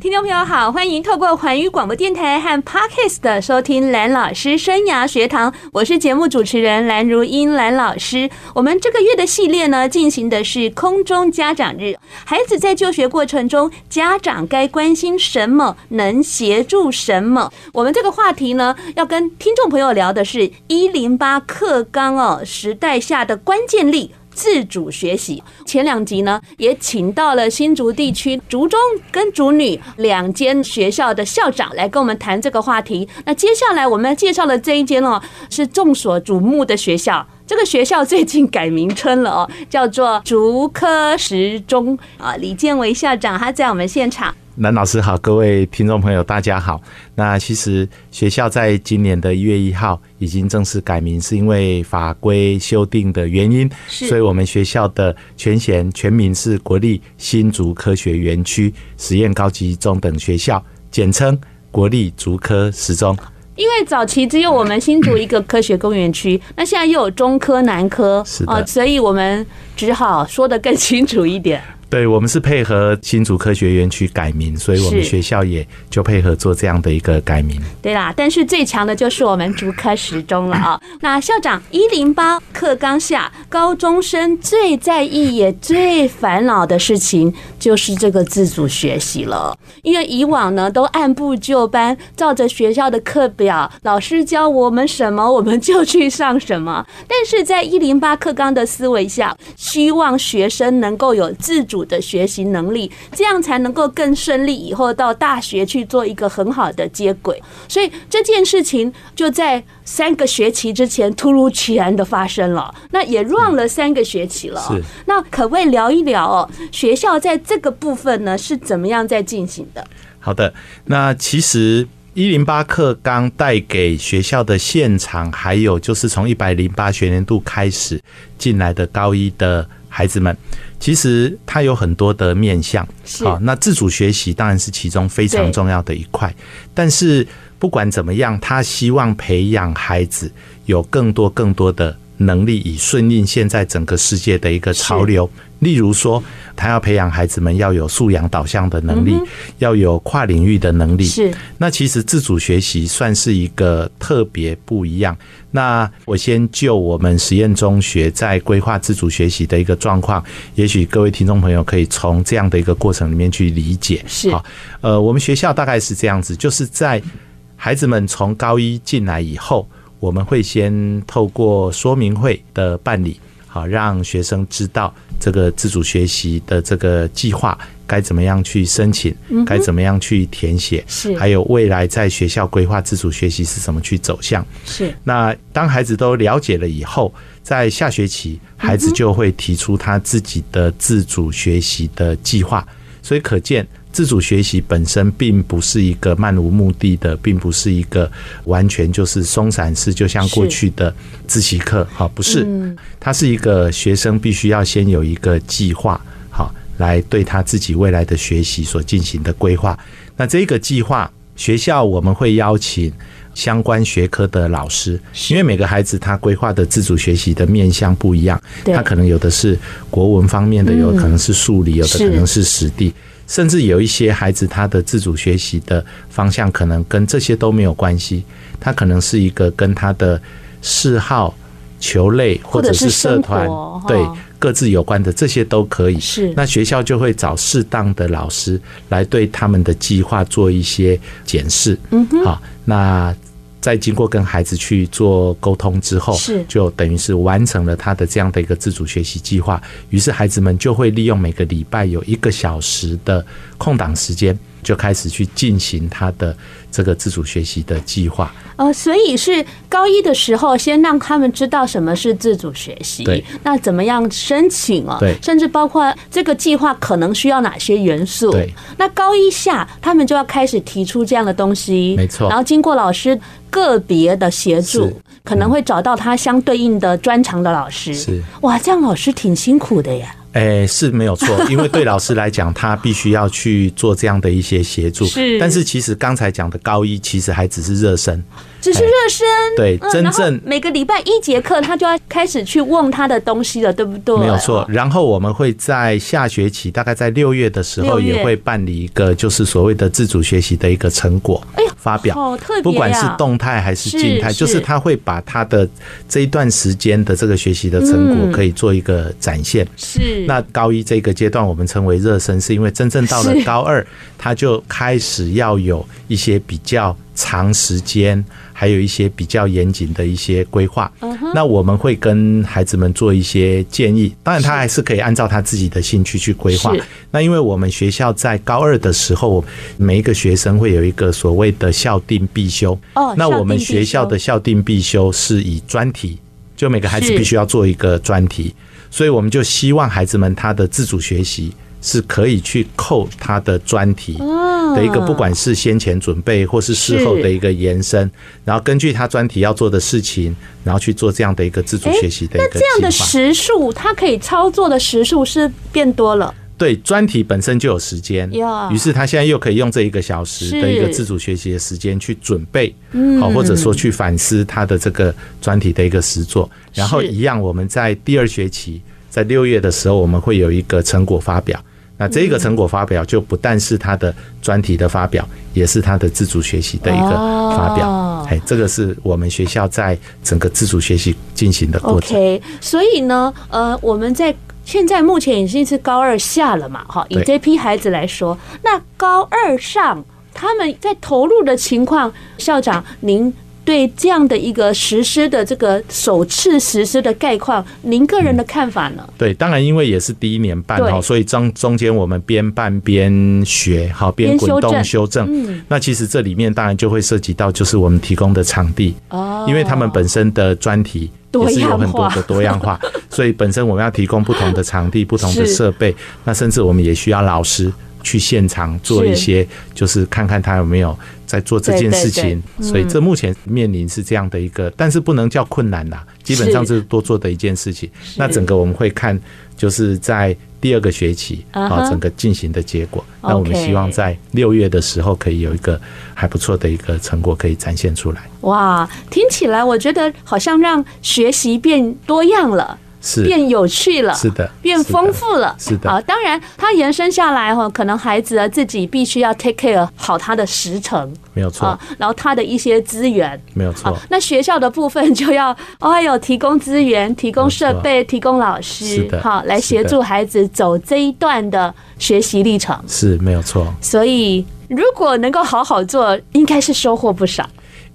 听众朋友好，欢迎透过环宇广播电台和 Podcast 的收听蓝老师生涯学堂，我是节目主持人蓝如英蓝老师。我们这个月的系列呢，进行的是空中家长日。孩子在就学过程中，家长该关心什么？能协助什么？我们这个话题呢，要跟听众朋友聊的是一零八课纲哦，时代下的关键力。自主学习，前两集呢也请到了新竹地区竹中跟竹女两间学校的校长来跟我们谈这个话题。那接下来我们介绍的这一间哦，是众所瞩目的学校。这个学校最近改名称了哦，叫做竹科十中啊。李建维校长他在我们现场。蓝老师好，各位听众朋友大家好。那其实学校在今年的一月一号已经正式改名，是因为法规修订的原因，所以我们学校的全衔全名是国立新竹科学园区实验高级中等学校，简称国立竹科十中。因为早期只有我们新竹一个科学公园区，那现在又有中科、南科，啊，所以我们只好说的更清楚一点。对，我们是配合新竹科学园区改名，所以我们学校也就配合做这样的一个改名。对啦，但是最强的就是我们竹科十中了啊！那校长一零八课纲下，高中生最在意也最烦恼的事情就是这个自主学习了。因为以往呢都按部就班，照着学校的课表，老师教我们什么我们就去上什么。但是在一零八课纲的思维下，希望学生能够有自主。的学习能力，这样才能够更顺利，以后到大学去做一个很好的接轨。所以这件事情就在三个学期之前突如其然的发生了，那也 run 了三个学期了。是，那可不可以聊一聊哦？学校在这个部分呢是怎么样在进行的？好的，那其实一零八课纲带给学校的现场，还有就是从一百零八学年度开始进来的高一的孩子们。其实它有很多的面向，好，那自主学习当然是其中非常重要的一块。但是不管怎么样，他希望培养孩子有更多更多的能力，以顺应现在整个世界的一个潮流。例如说，他要培养孩子们要有素养导向的能力，要有跨领域的能力。是，那其实自主学习算是一个特别不一样。那我先就我们实验中学在规划自主学习的一个状况，也许各位听众朋友可以从这样的一个过程里面去理解。是，好，呃，我们学校大概是这样子，就是在孩子们从高一进来以后，我们会先透过说明会的办理。好，让学生知道这个自主学习的这个计划该怎么样去申请，该怎么样去填写，是还有未来在学校规划自主学习是怎么去走向。是那当孩子都了解了以后，在下学期孩子就会提出他自己的自主学习的计划，所以可见。自主学习本身并不是一个漫无目的的，并不是一个完全就是松散式，就像过去的自习课，好，不是，它是一个学生必须要先有一个计划，好，来对他自己未来的学习所进行的规划。那这个计划，学校我们会邀请相关学科的老师，因为每个孩子他规划的自主学习的面向不一样，他可能有的是国文方面的，有可能是数理，有的可能是实地。甚至有一些孩子，他的自主学习的方向可能跟这些都没有关系，他可能是一个跟他的嗜好、球类或者是社团对各自有关的，这些都可以。是，那学校就会找适当的老师来对他们的计划做一些检视。嗯哼，好，那。在经过跟孩子去做沟通之后，是就等于是完成了他的这样的一个自主学习计划。于是孩子们就会利用每个礼拜有一个小时的空档时间，就开始去进行他的这个自主学习的计划。呃，所以是高一的时候，先让他们知道什么是自主学习，对，那怎么样申请哦？对，甚至包括这个计划可能需要哪些元素？对，那高一下他们就要开始提出这样的东西，没错。然后经过老师个别的协助，可能会找到他相对应的专长的老师。是哇，这样老师挺辛苦的呀。哎，是没有错，因为对老师来讲，他必须要去做这样的一些协助。是，但是其实刚才讲的高一，其实还只是热身。只是热身，对，真正每个礼拜一节课，他就要开始去问他的东西了，对不对？没有错。然后我们会在下学期，大概在六月的时候，也会办理一个就是所谓的自主学习的一个成果发表，好特别，不管是动态还是静态，就是他会把他的这一段时间的这个学习的成果可以做一个展现。是。那高一这个阶段我们称为热身，是因为真正到了高二，他就开始要有一些比较长时间。还有一些比较严谨的一些规划，那我们会跟孩子们做一些建议。当然，他还是可以按照他自己的兴趣去规划。那因为我们学校在高二的时候，每一个学生会有一个所谓的校定必修。哦，那我们学校的校定必修是以专题，就每个孩子必须要做一个专题，所以我们就希望孩子们他的自主学习。是可以去扣他的专题的一个，不管是先前准备或是事后的一个延伸，然后根据他专题要做的事情，然后去做这样的一个自主学习的一个。那这样的时数，他可以操作的时数是变多了。对，专题本身就有时间，于是他现在又可以用这一个小时的一个自主学习的时间去准备，好，或者说去反思他的这个专题的一个实作。然后一样，我们在第二学期，在六月的时候，我们会有一个成果发表。那这个成果发表就不但是他的专题的发表，也是他的自主学习的一个发表。哎，这个是我们学校在整个自主学习进行的过程。OK，所以呢，呃，我们在现在目前已经是高二下了嘛，哈，以这批孩子来说，那高二上他们在投入的情况，校长您。对这样的一个实施的这个首次实施的概况，您个人的看法呢？对，当然因为也是第一年办哈，所以中中间我们边办边学，好边滚动修正。嗯，那其实这里面当然就会涉及到就是我们提供的场地哦，因为他们本身的专题也是有很多的 多样化，所以本身我们要提供不同的场地、不同的设备，那甚至我们也需要老师。去现场做一些，就是看看他有没有在做这件事情，所以这目前面临是这样的一个，但是不能叫困难啦，基本上是多做的一件事情。那整个我们会看，就是在第二个学期啊，整个进行的结果。那我们希望在六月的时候可以有一个还不错的一个成果可以展现出来。哇，听起来我觉得好像让学习变多样了。是变有趣了，是的，变丰富了，是的。啊，当然，它延伸下来哈，可能孩子啊自己必须要 take care 好他的时程，没有错。然后他的一些资源，没有错。那学校的部分就要哎呦，提供资源，提供设备，提供老师，好来协助孩子走这一段的学习历程，是没有错。所以，如果能够好好做，应该是收获不少。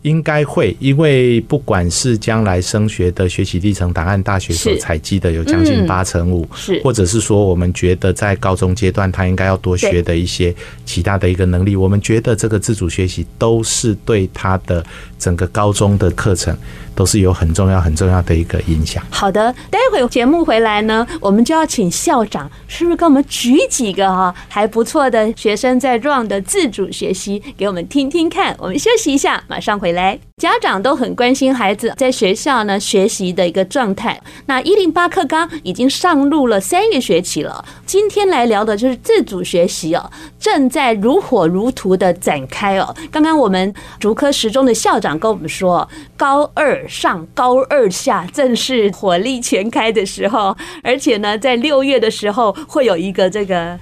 应该会，因为不管是将来升学的学习历程档案，大学所采集的有将近八成五，是，或者是说我们觉得在高中阶段他应该要多学的一些其他的一个能力，我们觉得这个自主学习都是对他的整个高中的课程都是有很重要很重要的一个影响。好的，待会节目回来呢，我们就要请校长是不是给我们举几个哈还不错的学生在 run 的自主学习给我们听听看？我们休息一下，马上回来。家长都很关心孩子在学校呢学习的一个状态。那一零八课纲已经上路了三个学期了，今天来聊的就是自主学习哦，正在如火如荼的展开哦。刚刚我们竹科十中的校长跟我们说，高二上高二下正是火力全开的时候，而且呢，在六月的时候会有一个这个。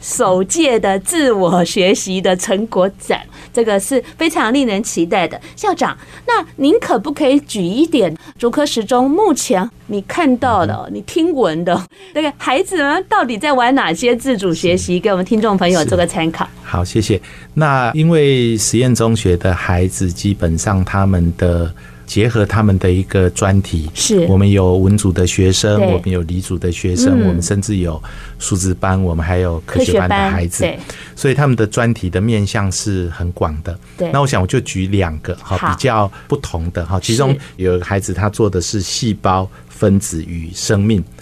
首届的自我学习的成果展，这个是非常令人期待的。校长，那您可不可以举一点竹科时中目前你看到的、你听闻的这个孩子们到底在玩哪些自主学习，给我们听众朋友做个参考？好，谢谢。那因为实验中学的孩子，基本上他们的。结合他们的一个专题，是。我们有文组的学生，我们有理组的学生，我们甚至有数字班，我们还有科学班的孩子，所以他们的专题的面向是很广的。那我想我就举两个哈，比较不同的哈，其中有一个孩子他做的是细胞分子与生命，好。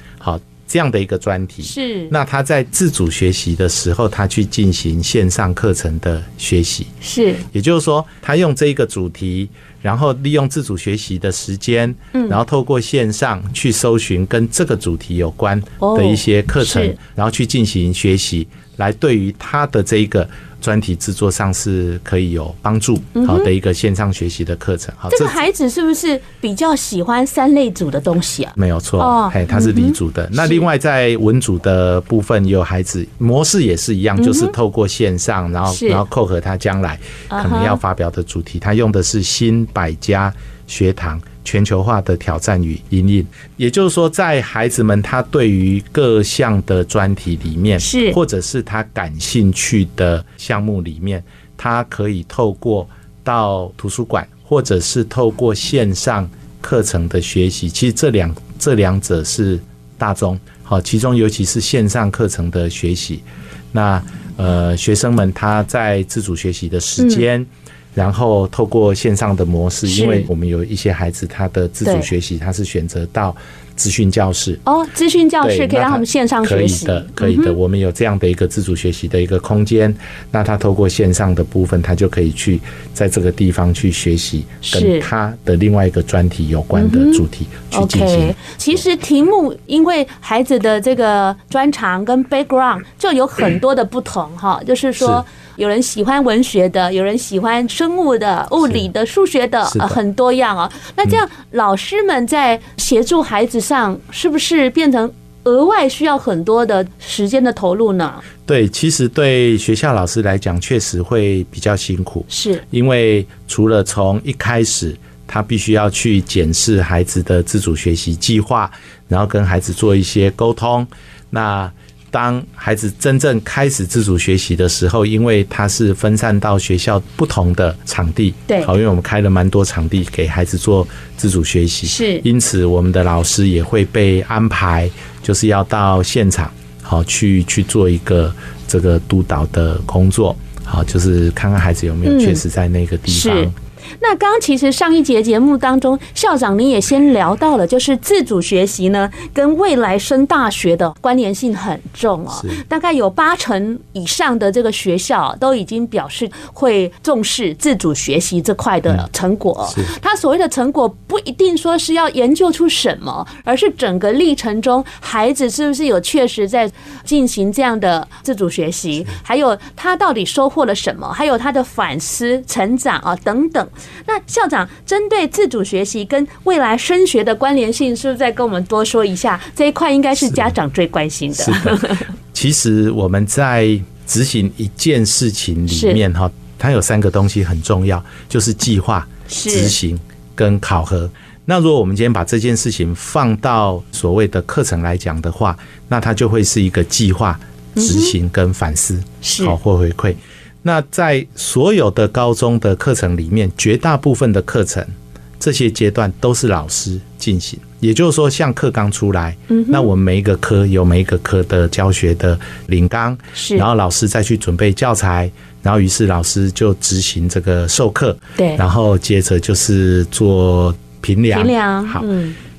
这样的一个专题。是。那他在自主学习的时候，他去进行线上课程的学习。是。也就是说，他用这一个主题，然后利用自主学习的时间，嗯，然后透过线上去搜寻跟这个主题有关的一些课程，然后去进行学习，来对于他的这一个。专题制作上是可以有帮助，好的一个线上学习的课程。好，这个孩子是不是比较喜欢三类组的东西啊？没有错，哦，嘿，他是理组的。那另外在文组的部分，有孩子模式也是一样，就是透过线上，然后然后扣合他将来可能要发表的主题，他用的是新百家学堂。全球化的挑战与引领，也就是说，在孩子们他对于各项的专题里面，是或者是他感兴趣的项目里面，他可以透过到图书馆，或者是透过线上课程的学习。其实这两这两者是大宗，好，其中尤其是线上课程的学习，那呃，学生们他在自主学习的时间。嗯然后透过线上的模式，因为我们有一些孩子，他的自主学习，他是选择到资讯教室哦，资讯教室可以让他们线上学习，可以的，可以的。我们有这样的一个自主学习的一个空间，那他透过线上的部分，他就可以去在这个地方去学习跟他的另外一个专题有关的主题去进行。其实题目因为孩子的这个专长跟 background 就有很多的不同哈，就是说。有人喜欢文学的，有人喜欢生物的、物理的、数学的，呃，很多样哦。那这样，老师们在协助孩子上，是不是变成额外需要很多的时间的投入呢？对，其实对学校老师来讲，确实会比较辛苦，是因为除了从一开始，他必须要去检视孩子的自主学习计划，然后跟孩子做一些沟通，那。当孩子真正开始自主学习的时候，因为他是分散到学校不同的场地，对，好，因为我们开了蛮多场地给孩子做自主学习，是，因此我们的老师也会被安排，就是要到现场，好，去去做一个这个督导的工作，好，就是看看孩子有没有确实在那个地方。嗯那刚刚其实上一节节目当中，校长你也先聊到了，就是自主学习呢，跟未来升大学的关联性很重哦。大概有八成以上的这个学校都已经表示会重视自主学习这块的成果。他所谓的成果不一定说是要研究出什么，而是整个历程中孩子是不是有确实在进行这样的自主学习，还有他到底收获了什么，还有他的反思、成长啊等等。那校长针对自主学习跟未来升学的关联性，是不是再跟我们多说一下？这一块应该是家长最关心的。是的，其实我们在执行一件事情里面哈，它有三个东西很重要，就是计划、执行跟考核。那如果我们今天把这件事情放到所谓的课程来讲的话，那它就会是一个计划、执行跟反思，好或回馈。那在所有的高中的课程里面，绝大部分的课程这些阶段都是老师进行。也就是说，像课纲出来，嗯那我们每一个科有每一个科的教学的领纲，是然后老师再去准备教材，然后于是老师就执行这个授课，对，然后接着就是做评量，评量好。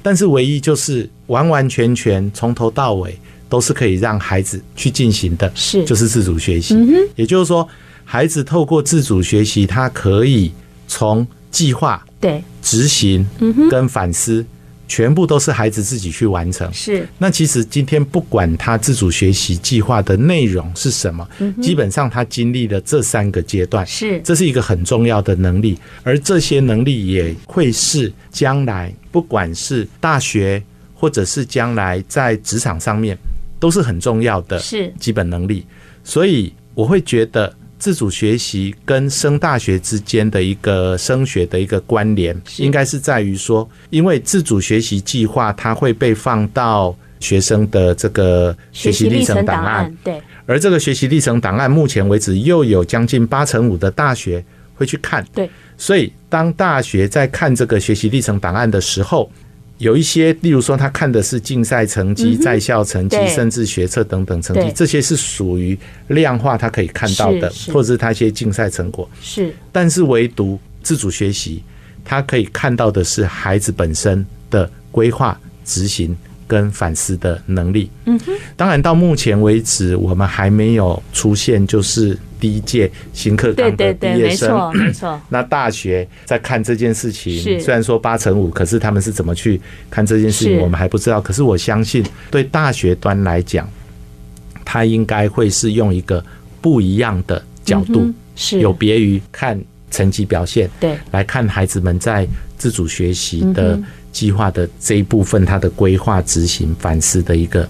但是唯一就是完完全全从头到尾都是可以让孩子去进行的，是就是自主学习。嗯也就是说。孩子透过自主学习，他可以从计划、对执行、跟反思，全部都是孩子自己去完成。是。那其实今天不管他自主学习计划的内容是什么，基本上他经历了这三个阶段，是。这是一个很重要的能力，而这些能力也会是将来不管是大学，或者是将来在职场上面，都是很重要的基本能力。所以我会觉得。自主学习跟升大学之间的一个升学的一个关联，应该是在于说，因为自主学习计划它会被放到学生的这个学习历程档案，对，而这个学习历程档案目前为止又有将近八成五的大学会去看，对，所以当大学在看这个学习历程档案的时候。有一些，例如说，他看的是竞赛成绩、在校成绩，甚至学测等等成绩，这些是属于量化，他可以看到的，或者是他一些竞赛成果。是，但是唯独自主学习，他可以看到的是孩子本身的规划、执行跟反思的能力。嗯哼，当然到目前为止，我们还没有出现就是第一届新课纲的毕业生。没错没错。那大学在看这件事情，虽然说八成五，可是他们是怎么去看这件事情，我们还不知道。可是我相信，对大学端来讲，他应该会是用一个不一样的角度，嗯、是有别于看成绩表现，对，来看孩子们在自主学习的计划的这一部分，它的规划、执行、反思的一个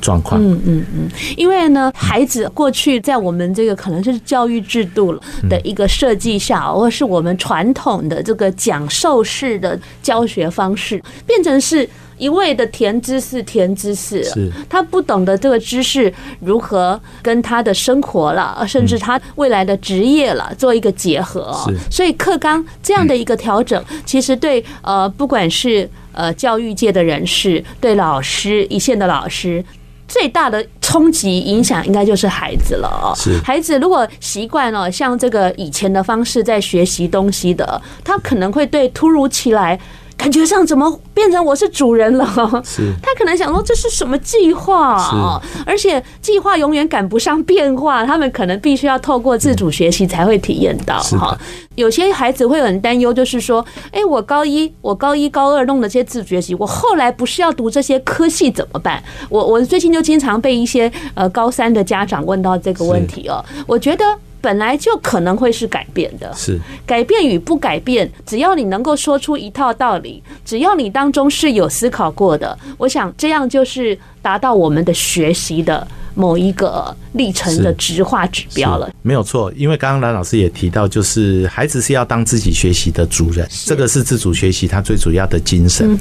状况。嗯嗯嗯，因为呢，孩子过去在我们这个可能是教育制度的一个设计下，或是我们传统的这个讲授式的教学方式，变成是。一味的填知识，填知识，是他不懂得这个知识如何跟他的生活了，甚至他未来的职业了做一个结合。所以课纲这样的一个调整，其实对呃不管是呃教育界的人士，对老师一线的老师，最大的冲击影响应该就是孩子了。是孩子如果习惯了像这个以前的方式在学习东西的，他可能会对突如其来。感觉上怎么变成我是主人了？是，他可能想说这是什么计划啊？而且计划永远赶不上变化，他们可能必须要透过自主学习才会体验到哈。有些孩子会很担忧，就是说，哎，我高一、我高一、高二弄的这些自主学习，我后来不是要读这些科系怎么办？我我最近就经常被一些呃高三的家长问到这个问题哦。我觉得。本来就可能会是改变的，是改变与不改变，只要你能够说出一套道理，只要你当中是有思考过的，我想这样就是达到我们的学习的某一个历程的直化指标了。没有错，因为刚刚蓝老师也提到，就是孩子是要当自己学习的主人，这个是自主学习它最主要的精神。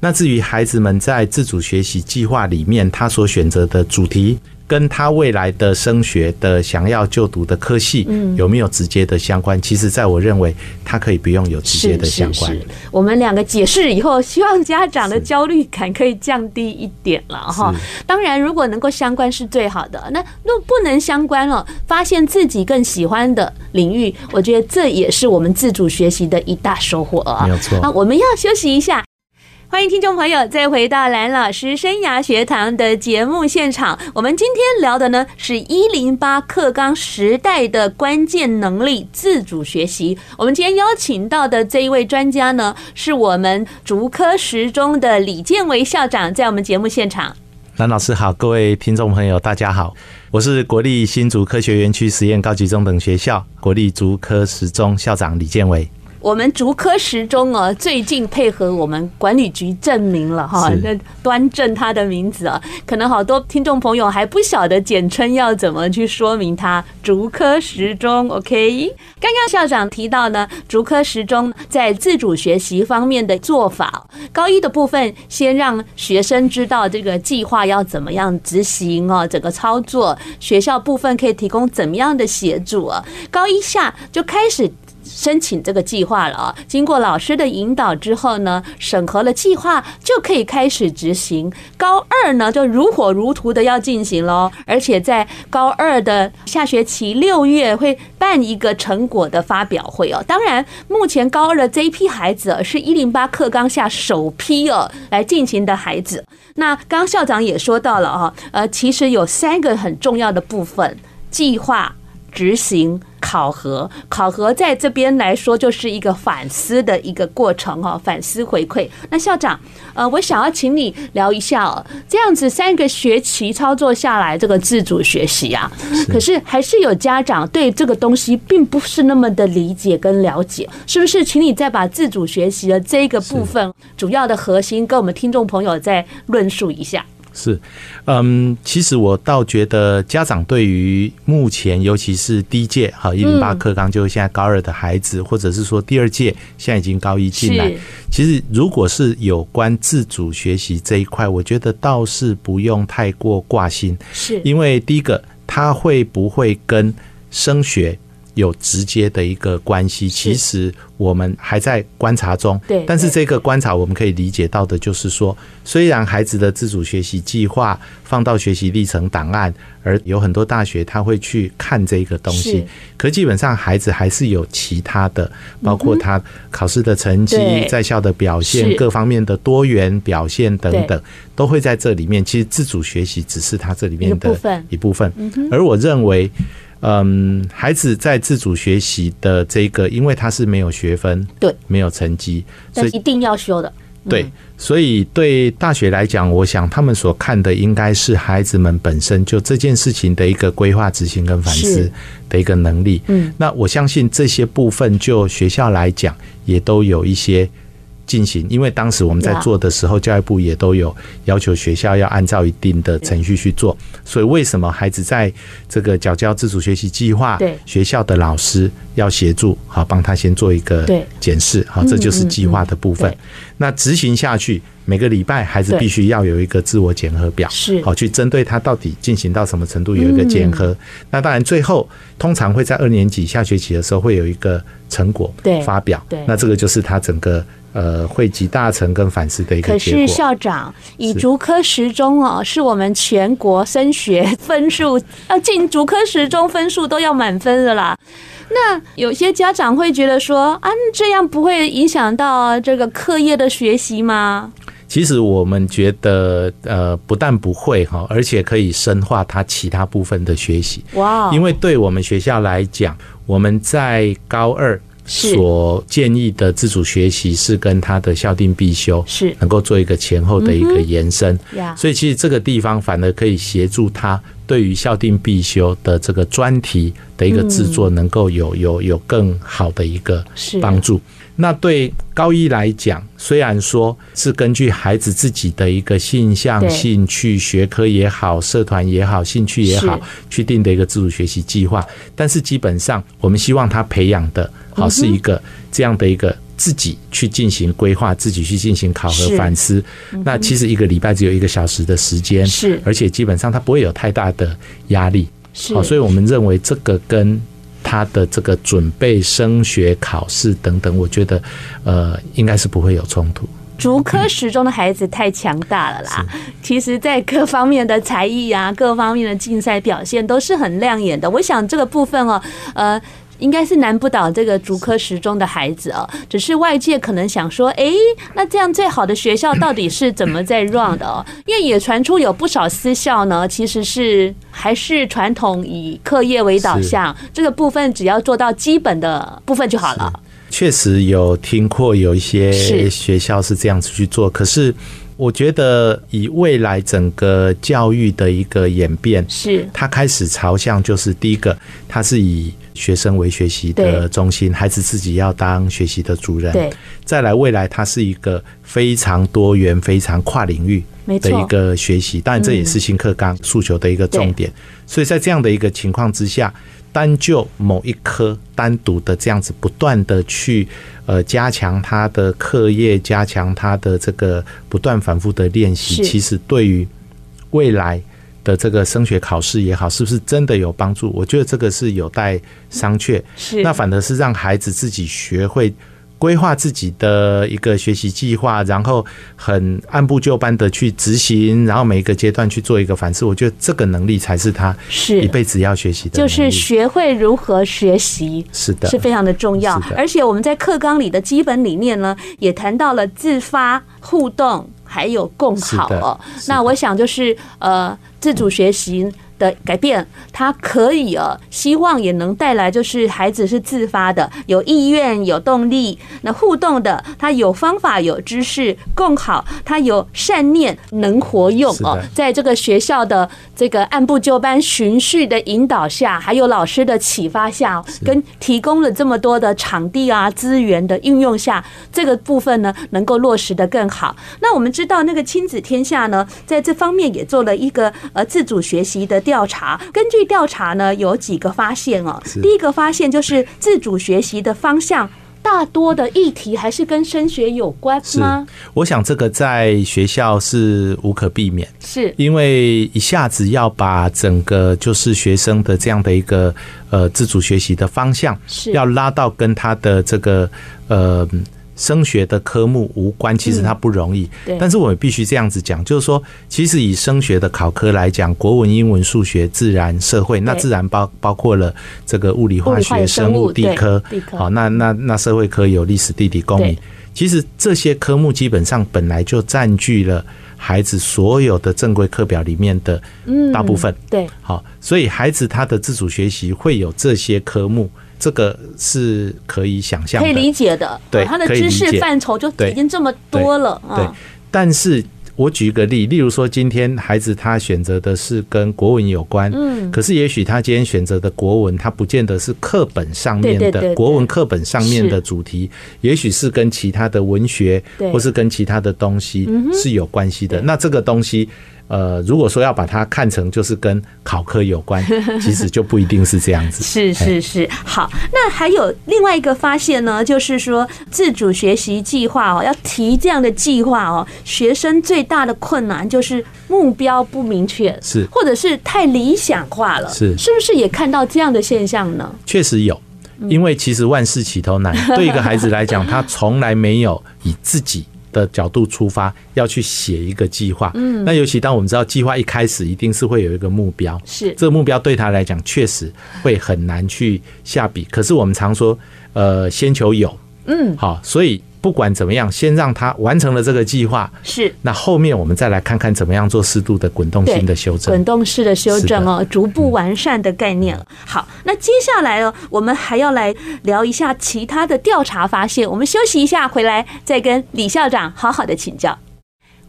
那至于孩子们在自主学习计划里面，他所选择的主题。跟他未来的升学的想要就读的科系，有没有直接的相关？其实，在我认为，他可以不用有直接的相关。我们两个解释以后，希望家长的焦虑感可以降低一点了哈。当然，如果能够相关是最好的。那若不能相关了，发现自己更喜欢的领域，我觉得这也是我们自主学习的一大收获啊。没有错。那我们要休息一下。欢迎听众朋友再回到蓝老师生涯学堂的节目现场。我们今天聊的呢是一零八课纲时代的关键能力——自主学习。我们今天邀请到的这一位专家呢，是我们竹科十中的李建维校长，在我们节目现场。蓝老师好，各位听众朋友大家好，我是国立新竹科学园区实验高级中等学校国立竹科十中校长李建维。我们竹科时钟哦，最近配合我们管理局证明了哈，那端正它的名字啊，可能好多听众朋友还不晓得简称要怎么去说明它。竹科时钟，OK。刚刚校长提到呢，竹科时钟在自主学习方面的做法，高一的部分先让学生知道这个计划要怎么样执行哦，整个操作，学校部分可以提供怎么样的协助啊？高一下就开始。申请这个计划了啊！经过老师的引导之后呢，审核了计划就可以开始执行。高二呢，就如火如荼的要进行喽，而且在高二的下学期六月会办一个成果的发表会哦。当然，目前高二的这一批孩子是一零八课纲下首批哦来进行的孩子。那刚校长也说到了哈，呃，其实有三个很重要的部分：计划、执行。考核，考核在这边来说就是一个反思的一个过程哈，反思回馈。那校长，呃，我想要请你聊一下哦，这样子三个学期操作下来，这个自主学习啊，可是还是有家长对这个东西并不是那么的理解跟了解，是不是？请你再把自主学习的这个部分主要的核心跟我们听众朋友再论述一下。是，嗯，其实我倒觉得家长对于目前，尤其是第一届哈一零八课纲，就是现在高二的孩子，或者是说第二届现在已经高一进来，其实如果是有关自主学习这一块，我觉得倒是不用太过挂心，是。因为第一个，他会不会跟升学有直接的一个关系。其实我们还在观察中，对。但是这个观察，我们可以理解到的就是说，虽然孩子的自主学习计划放到学习历程档案，而有很多大学他会去看这个东西，可基本上孩子还是有其他的，包括他考试的成绩、在校的表现、各方面的多元表现等等，都会在这里面。其实自主学习只是他这里面的一部分，而我认为。嗯，孩子在自主学习的这个，因为他是没有学分，对，没有成绩，所以一定要修的。对，所以对大学来讲，我想他们所看的应该是孩子们本身就这件事情的一个规划、执行跟反思的一个能力。嗯，那我相信这些部分就学校来讲，也都有一些。进行，因为当时我们在做的时候，教育部也都有要求学校要按照一定的程序去做。所以为什么孩子在这个缴交自主学习计划，学校的老师要协助，好帮他先做一个检视，好，这就是计划的部分。那执行下去，每个礼拜孩子必须要有一个自我检核表，是好去针对他到底进行到什么程度有一个检核。那当然最后通常会在二年级下学期的时候会有一个成果发表，对那这个就是他整个。呃，汇集大成跟反思的一个。可是校长，以竹科十中哦，是我们全国升学分数要进竹科十中分数都要满分的啦。那有些家长会觉得说啊，这样不会影响到这个课业的学习吗？其实我们觉得，呃，不但不会哈，而且可以深化他其他部分的学习。哇！因为对我们学校来讲，我们在高二。所建议的自主学习是跟他的校定必修是。能够做一个前后的一个延伸，所以其实这个地方反而可以协助他对于校定必修的这个专题的一个制作能够有有有更好的一个帮助。那对高一来讲，虽然说是根据孩子自己的一个性向、兴趣、学科也好、社团也好、兴趣也好，去定的一个自主学习计划，但是基本上我们希望他培养的。好，是一个这样的一个自己去进行规划，自己去进行考核反思。那其实一个礼拜只有一个小时的时间，是，而且基本上他不会有太大的压力。好，所以我们认为这个跟他的这个准备升学考试等等，我觉得呃应该是不会有冲突。竹科十中的孩子太强大了啦，其实在各方面的才艺啊，各方面的竞赛表现都是很亮眼的。我想这个部分哦，呃。应该是难不倒这个竹科十中的孩子哦，只是外界可能想说，哎，那这样最好的学校到底是怎么在 run 的哦？因为也传出有不少私校呢，其实是还是传统以课业为导向，这个部分只要做到基本的部分就好了。确实有听过有一些学校是这样子去做，可是。我觉得以未来整个教育的一个演变，是它开始朝向就是第一个，它是以学生为学习的中心，孩子自己要当学习的主人。对，再来未来它是一个非常多元、非常跨领域的一个学习，当然这也是新课纲诉求的一个重点。所以在这样的一个情况之下。单就某一科单独的这样子不断的去呃加强他的课业，加强他的这个不断反复的练习，其实对于未来的这个升学考试也好，是不是真的有帮助？我觉得这个是有待商榷。是，那反而是让孩子自己学会。规划自己的一个学习计划，然后很按部就班的去执行，然后每一个阶段去做一个反思。我觉得这个能力才是他是一辈子要学习的，就是学会如何学习，是的，是非常的重要。而且我们在课纲里的基本理念呢，也谈到了自发、互动，还有共好哦。那我想就是呃，自主学习。的改变，他可以呃，希望也能带来，就是孩子是自发的，有意愿、有动力。那互动的，他有方法、有知识，更好，他有善念，能活用哦。在这个学校的这个按部就班、循序的引导下，还有老师的启发下，跟提供了这么多的场地啊、资源的运用下，这个部分呢，能够落实的更好。那我们知道，那个亲子天下呢，在这方面也做了一个呃自主学习的。调查，根据调查呢，有几个发现哦。第一个发现就是自主学习的方向。大多的议题还是跟升学有关吗？我想这个在学校是无可避免，是因为一下子要把整个就是学生的这样的一个呃自主学习的方向，是要拉到跟他的这个呃。升学的科目无关，其实它不容易。嗯、但是我们必须这样子讲，就是说，其实以升学的考科来讲，国文、英文、数学、自然、社会，那自然包包括了这个物理、化学、生物、地科。好，那那那社会科有历史、地理、公民。其实这些科目基本上本来就占据了孩子所有的正规课表里面的大部分。对，好，所以孩子他的自主学习会有这些科目。这个是可以想象、可以理解的。对，他的知识范畴就已经这么多了。对，但是我举一个例，例如说，今天孩子他选择的是跟国文有关，嗯，可是也许他今天选择的国文，他不见得是课本上面的国文课本上面的主题，也许是跟其他的文学，或是跟其他的东西是有关系的。那这个东西。呃，如果说要把它看成就是跟考科有关，其实就不一定是这样子。是是是，好，那还有另外一个发现呢，就是说自主学习计划哦，要提这样的计划哦，学生最大的困难就是目标不明确，是或者是太理想化了，是是不是也看到这样的现象呢？确实有，因为其实万事起头难，对一个孩子来讲，他从来没有以自己。的角度出发，要去写一个计划。嗯，那尤其当我们知道计划一开始一定是会有一个目标，是这个目标对他来讲确实会很难去下笔。可是我们常说，呃，先求有，嗯，好，所以。不管怎么样，先让他完成了这个计划，是。那后面我们再来看看怎么样做适度的滚动性的修正，滚动式的修正哦，逐步完善的概念。好，那接下来哦，我们还要来聊一下其他的调查发现。我们休息一下，回来再跟李校长好好的请教。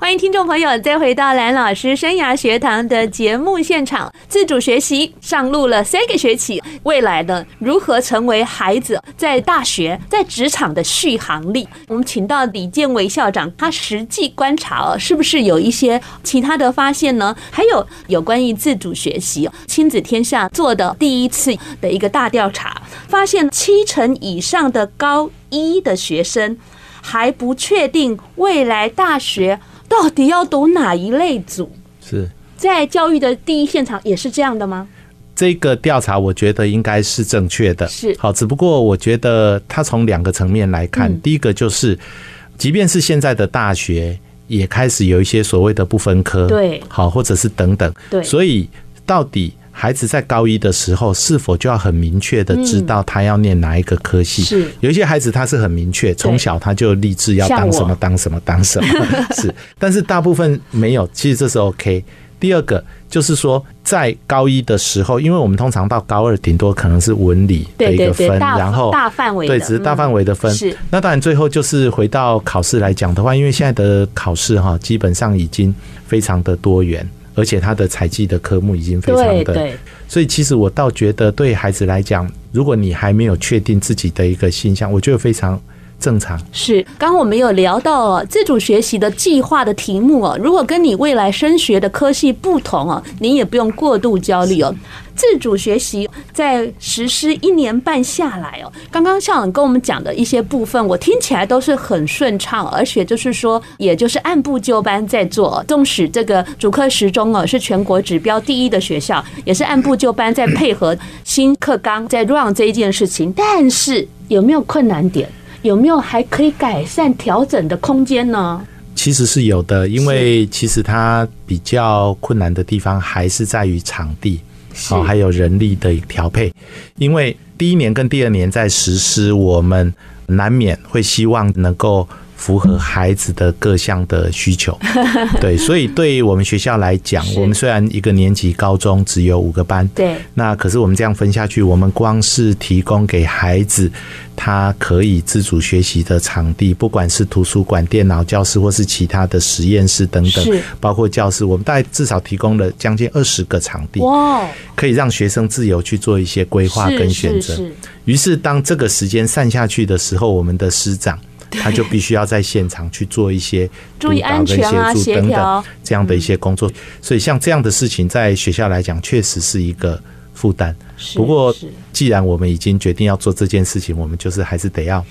欢迎听众朋友再回到蓝老师生涯学堂的节目现场。自主学习上路了三个学期，未来呢，如何成为孩子在大学、在职场的续航力？我们请到李建伟校长，他实际观察哦，是不是有一些其他的发现呢？还有有关于自主学习，亲子天下做的第一次的一个大调查，发现七成以上的高一的学生还不确定未来大学。到底要读哪一类组？是在教育的第一现场也是这样的吗？这个调查我觉得应该是正确的。是好，只不过我觉得它从两个层面来看，第一个就是，即便是现在的大学也开始有一些所谓的不分科，对，好，或者是等等，对，所以到底。孩子在高一的时候，是否就要很明确的知道他要念哪一个科系？是有一些孩子他是很明确，从小他就立志要当什么当什么当什么。是，但是大部分没有，其实这是 OK。第二个就是说，在高一的时候，因为我们通常到高二顶多可能是文理的一个分，然后大范围对，只是大范围的分。是，那当然最后就是回到考试来讲的话，因为现在的考试哈，基本上已经非常的多元。而且他的采集的科目已经非常的，所以其实我倒觉得对孩子来讲，如果你还没有确定自己的一个形象，我觉得非常正常。是，刚刚我们有聊到哦自主学习的计划的题目哦，如果跟你未来升学的科系不同哦，你也不用过度焦虑哦。自主学习在实施一年半下来哦，刚刚校长跟我们讲的一些部分，我听起来都是很顺畅，而且就是说，也就是按部就班在做。纵使这个主课时中哦是全国指标第一的学校，也是按部就班在配合新课纲在 run 这一件事情。但是有没有困难点？有没有还可以改善调整的空间呢？其实是有的，因为其实它比较困难的地方还是在于场地。好，还有人力的调配，因为第一年跟第二年在实施，我们难免会希望能够。符合孩子的各项的需求，对，所以对于我们学校来讲，我们虽然一个年级高中只有五个班，对，那可是我们这样分下去，我们光是提供给孩子他可以自主学习的场地，不管是图书馆、电脑教室，或是其他的实验室等等，包括教室，我们大概至少提供了将近二十个场地，哇，可以让学生自由去做一些规划跟选择。于是当这个时间散下去的时候，我们的师长。他就必须要在现场去做一些 督导跟协助等等这样的一些工作，所以像这样的事情在学校来讲，确实是一个负担。不过，既然我们已经决定要做这件事情，我们就是还是得要。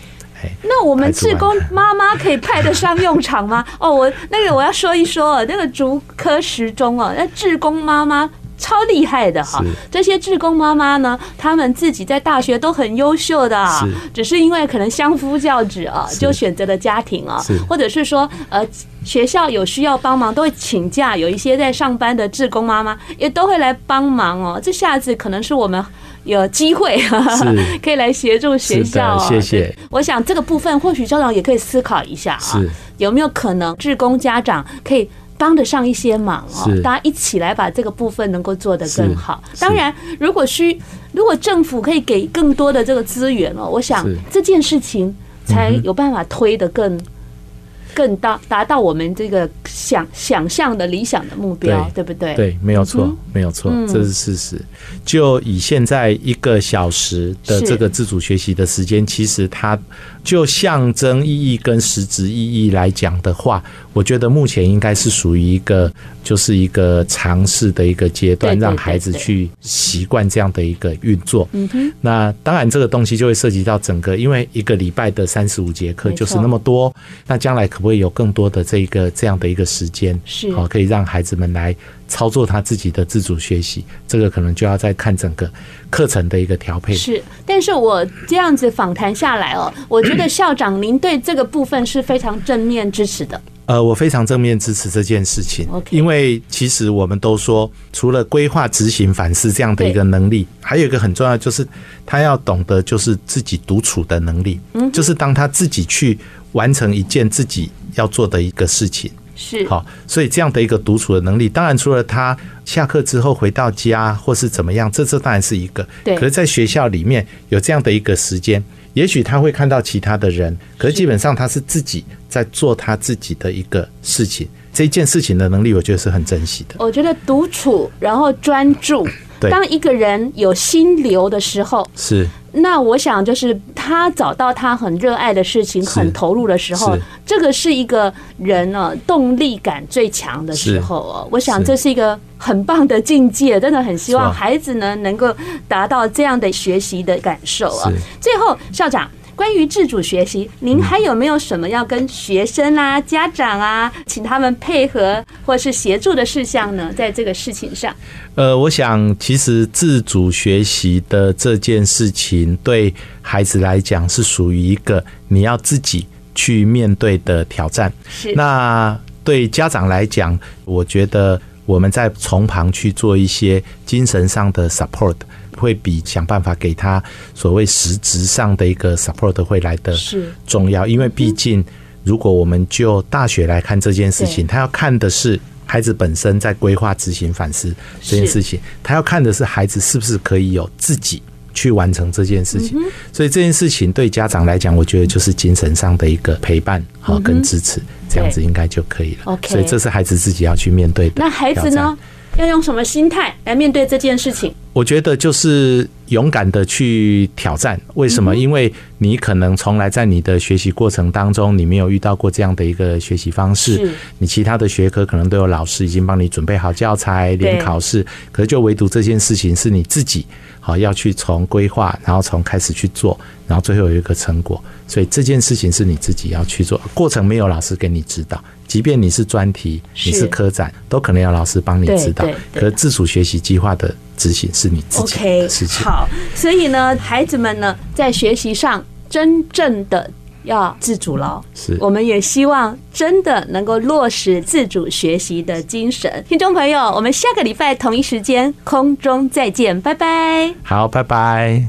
那我们志工妈妈可以派得上用场吗？哦，我那个我要说一说，那个竹科时钟哦，那志工妈妈超厉害的哈。这些志工妈妈呢，他们自己在大学都很优秀的，只是因为可能相夫教子啊，就选择了家庭啊，或者是说呃学校有需要帮忙都会请假，有一些在上班的志工妈妈也都会来帮忙哦。这下子可能是我们。有机会 可以来协助学校，哦谢谢。我想这个部分或许校长也可以思考一下啊，有没有可能志工家长可以帮得上一些忙哦？大家一起来把这个部分能够做得更好。当然，如果需如果政府可以给更多的这个资源哦，我想这件事情才有办法推得更。更大达到我们这个想想象的理想的目标，对，对不对？对，没有错，没有错，这是事实。就以现在一个小时的这个自主学习的时间，其实它就象征意义跟实质意义来讲的话，我觉得目前应该是属于一个。就是一个尝试的一个阶段，让孩子去习惯这样的一个运作。嗯哼，那当然这个东西就会涉及到整个，因为一个礼拜的三十五节课就是那么多，那将来可不可以有更多的这个这样的一个时间，是好可以让孩子们来操作他自己的自主学习？这个可能就要再看整个课程的一个调配。是，但是我这样子访谈下来哦，我觉得校长您对这个部分是非常正面支持的。呃，我非常正面支持这件事情，因为其实我们都说，除了规划、执行、反思这样的一个能力，还有一个很重要，就是他要懂得就是自己独处的能力，嗯就是当他自己去完成一件自己要做的一个事情，是。好，所以这样的一个独处的能力，当然除了他下课之后回到家或是怎么样，这这当然是一个，对，可是在学校里面有这样的一个时间。也许他会看到其他的人，可是基本上他是自己在做他自己的一个事情。这件事情的能力，我觉得是很珍惜的。我觉得独处，然后专注。当一个人有心流的时候，是。那我想，就是他找到他很热爱的事情，很投入的时候，这个是一个人呢动力感最强的时候哦。我想这是一个很棒的境界，真的很希望孩子呢能够达到这样的学习的感受啊。最后，校长。关于自主学习，您还有没有什么要跟学生啊、家长啊，请他们配合或是协助的事项呢？在这个事情上，呃，我想其实自主学习的这件事情，对孩子来讲是属于一个你要自己去面对的挑战。是。那对家长来讲，我觉得我们在从旁去做一些精神上的 support。会比想办法给他所谓实质上的一个 support 会来的重要，因为毕竟如果我们就大学来看这件事情，他要看的是孩子本身在规划、执行、反思这件事情，他要看的是孩子是不是可以有自己去完成这件事情。所以这件事情对家长来讲，我觉得就是精神上的一个陪伴好跟支持，这样子应该就可以了。所以这是孩子自己要去面对的。那孩子呢？要用什么心态来面对这件事情？我觉得就是勇敢的去挑战。为什么？因为你可能从来在你的学习过程当中，你没有遇到过这样的一个学习方式。你其他的学科可能都有老师已经帮你准备好教材，连考试。可是就唯独这件事情是你自己好要去从规划，然后从开始去做，然后最后有一个成果。所以这件事情是你自己要去做，过程没有老师给你指导。即便你是专题，你是科展，都可能要老师帮你指导。可是自主学习计划的执行是你自己的事情。好，所以呢，孩子们呢，在学习上真正的要自主了。是，我们也希望真的能够落实自主学习的精神。听众朋友，我们下个礼拜同一时间空中再见，拜拜。好，拜拜。